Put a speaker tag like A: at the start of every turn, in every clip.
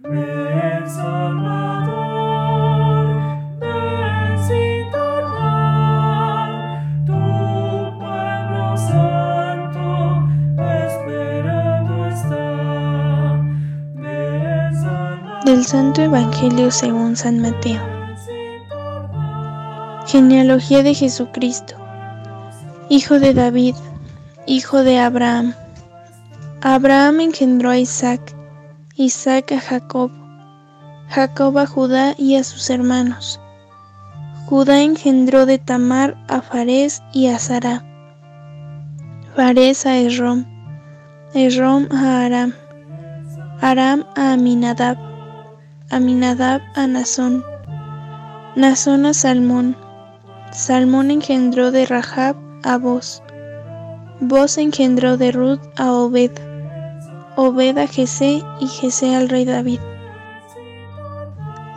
A: Del Santo Evangelio según San Mateo. Genealogía de Jesucristo, hijo de David, hijo de Abraham. Abraham engendró a Isaac, Isaac a Jacob, Jacob a Judá y a sus hermanos. Judá engendró de Tamar a Fares y a Sara. Fares a Esrom, Esrom a Aram, Aram a Aminadab, Aminadab a Nazón, Nazón a Salmón, Salmón engendró de Rahab a Boz, Boz engendró de Ruth a Obed, Obed a Jesé y Jesé al rey David.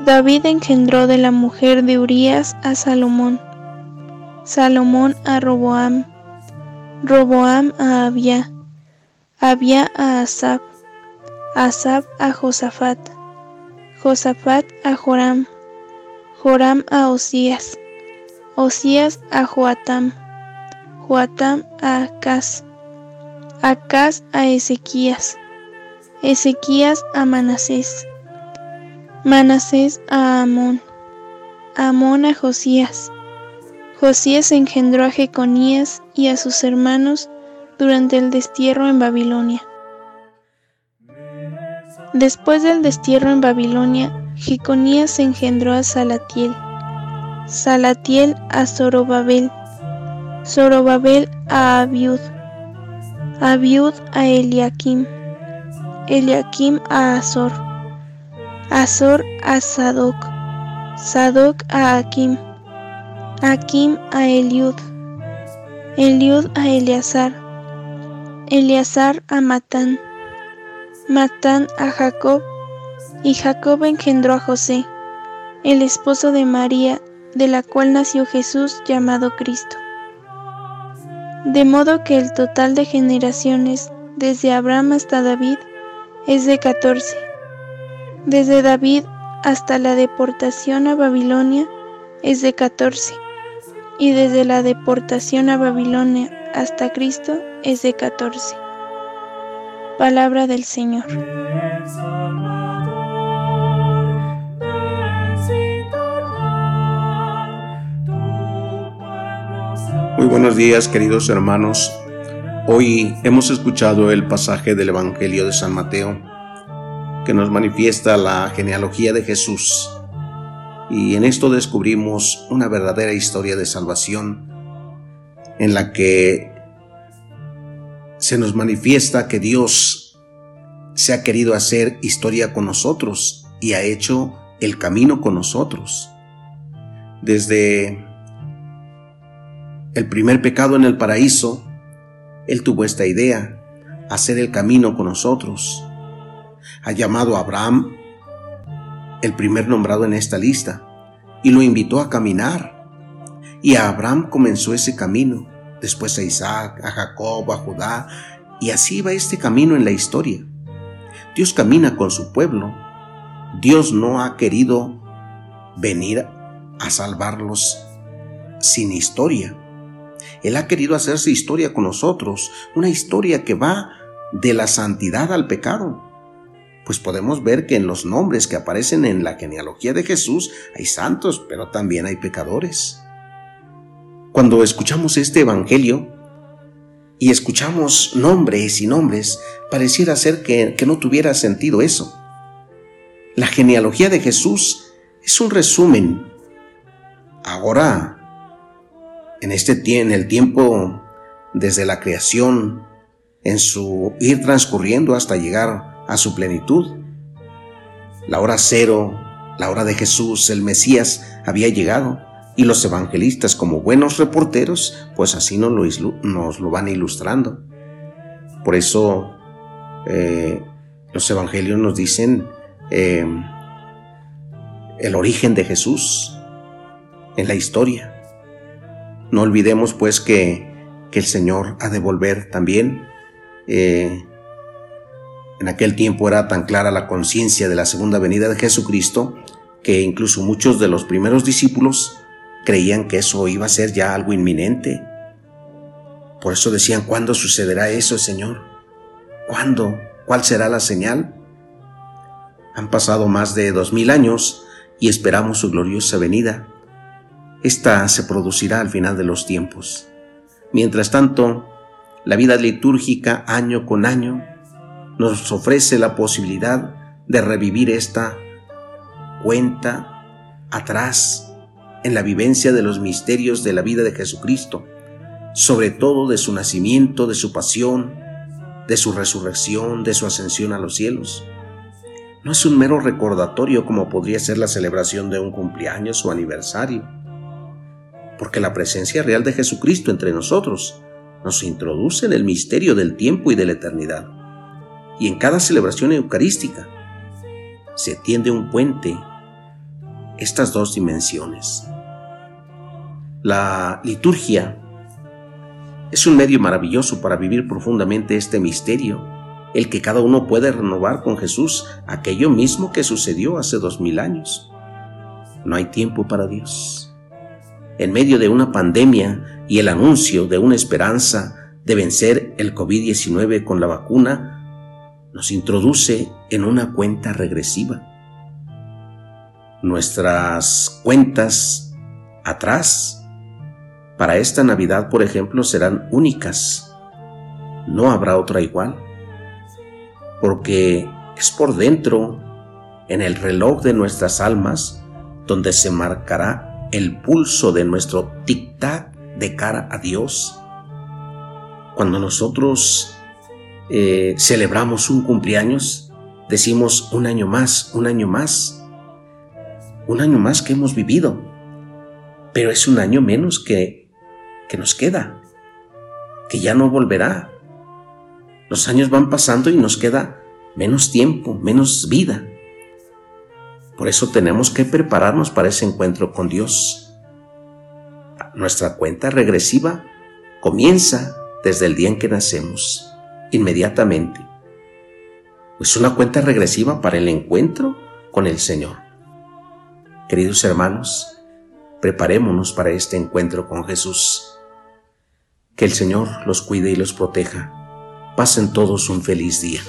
A: David engendró de la mujer de Urías a Salomón, Salomón a Roboam, Roboam a Abia, Abia a Asab, Asab a Josafat, Josafat a Joram, Joram a Osías, Osías a Joatam, Joatam a Acaz, Acaz a Ezequías, Ezequías a Manasés, Manasés a Amón, Amón a Josías. Josías engendró a Jeconías y a sus hermanos durante el destierro en Babilonia. Después del destierro en Babilonia, Jeconías engendró a Salatiel, Salatiel a Zorobabel, Zorobabel a Abiud, Abiud a Eliakim, Eliakim a Azor, Azor a Sadoc, Sadoc a Akim, Akim a Eliud, Eliud a Eleazar, Eleazar a Matán, Matán a Jacob, y Jacob engendró a José, el esposo de María, de la cual nació Jesús llamado Cristo. De modo que el total de generaciones desde Abraham hasta David es de catorce. Desde David hasta la deportación a Babilonia es de catorce. Y desde la deportación a Babilonia hasta Cristo es de catorce. Palabra del Señor.
B: Muy buenos días queridos hermanos. Hoy hemos escuchado el pasaje del Evangelio de San Mateo que nos manifiesta la genealogía de Jesús. Y en esto descubrimos una verdadera historia de salvación en la que se nos manifiesta que Dios se ha querido hacer historia con nosotros y ha hecho el camino con nosotros. Desde el primer pecado en el paraíso, Él tuvo esta idea, hacer el camino con nosotros. Ha llamado a Abraham, el primer nombrado en esta lista, y lo invitó a caminar. Y a Abraham comenzó ese camino después a Isaac, a Jacob, a Judá, y así va este camino en la historia. Dios camina con su pueblo. Dios no ha querido venir a salvarlos sin historia. Él ha querido hacerse historia con nosotros, una historia que va de la santidad al pecado. Pues podemos ver que en los nombres que aparecen en la genealogía de Jesús hay santos, pero también hay pecadores. Cuando escuchamos este Evangelio y escuchamos nombres y nombres, pareciera ser que, no tuviera sentido eso. La genealogía de Jesús es un resumen. Ahora, en este en el tiempo desde la creación, en su ir transcurriendo hasta llegar a su plenitud. La hora cero, la hora de Jesús, el Mesías, había llegado y los evangelistas, como buenos reporteros, pues así nos lo, van ilustrando. Por eso eh, los evangelios nos dicen eh, el origen de Jesús en la historia. No olvidemos pues que, el Señor ha de volver también. Eh, En aquel tiempo era tan clara la conciencia de la segunda venida de Jesucristo que incluso muchos de los primeros discípulos creían que eso iba a ser ya algo inminente. Por eso decían, ¿cuándo sucederá eso, Señor? ¿Cuándo? ¿Cuál será la señal? Han pasado más de dos mil años y esperamos su gloriosa venida. Esta se producirá al final de los tiempos. Mientras tanto, la vida litúrgica año con año nos ofrece la posibilidad de revivir esta cuenta atrás en la vivencia de los misterios de la vida de Jesucristo, sobre todo de su nacimiento, de su pasión, de su resurrección, de su ascensión a los cielos. No es un mero recordatorio como podría ser la celebración de un cumpleaños o aniversario, porque la presencia real de Jesucristo entre nosotros nos introduce en el misterio del tiempo y de la eternidad. Y en cada celebración eucarística se tiende un puente estas dos dimensiones. La liturgia es un medio maravilloso para vivir profundamente este misterio, el que cada uno puede renovar con Jesús aquello mismo que sucedió hace dos mil años. No hay tiempo para Dios. En medio de una pandemia y el anuncio de una esperanza de vencer el COVID-19 con la vacuna, nos introduce en una cuenta regresiva. Nuestras cuentas atrás para esta Navidad, por ejemplo, serán únicas. No habrá otra igual. Porque es por dentro, en el reloj de nuestras almas, donde se marcará el pulso de nuestro tic-tac de cara a Dios. Cuando nosotros eh, celebramos un cumpleaños, decimos un año más, un año más, un año más que hemos vivido, pero es un año menos que que nos queda, que ya no volverá. Los años van pasando y nos queda menos tiempo, menos vida. Por eso tenemos que prepararnos para ese encuentro con Dios. Nuestra cuenta regresiva comienza desde el día en que nacemos, inmediatamente. Es una cuenta regresiva para el encuentro con el Señor. Queridos hermanos, preparémonos para este encuentro con Jesús. Que el Señor los cuide y los proteja. Pasen todos un feliz día.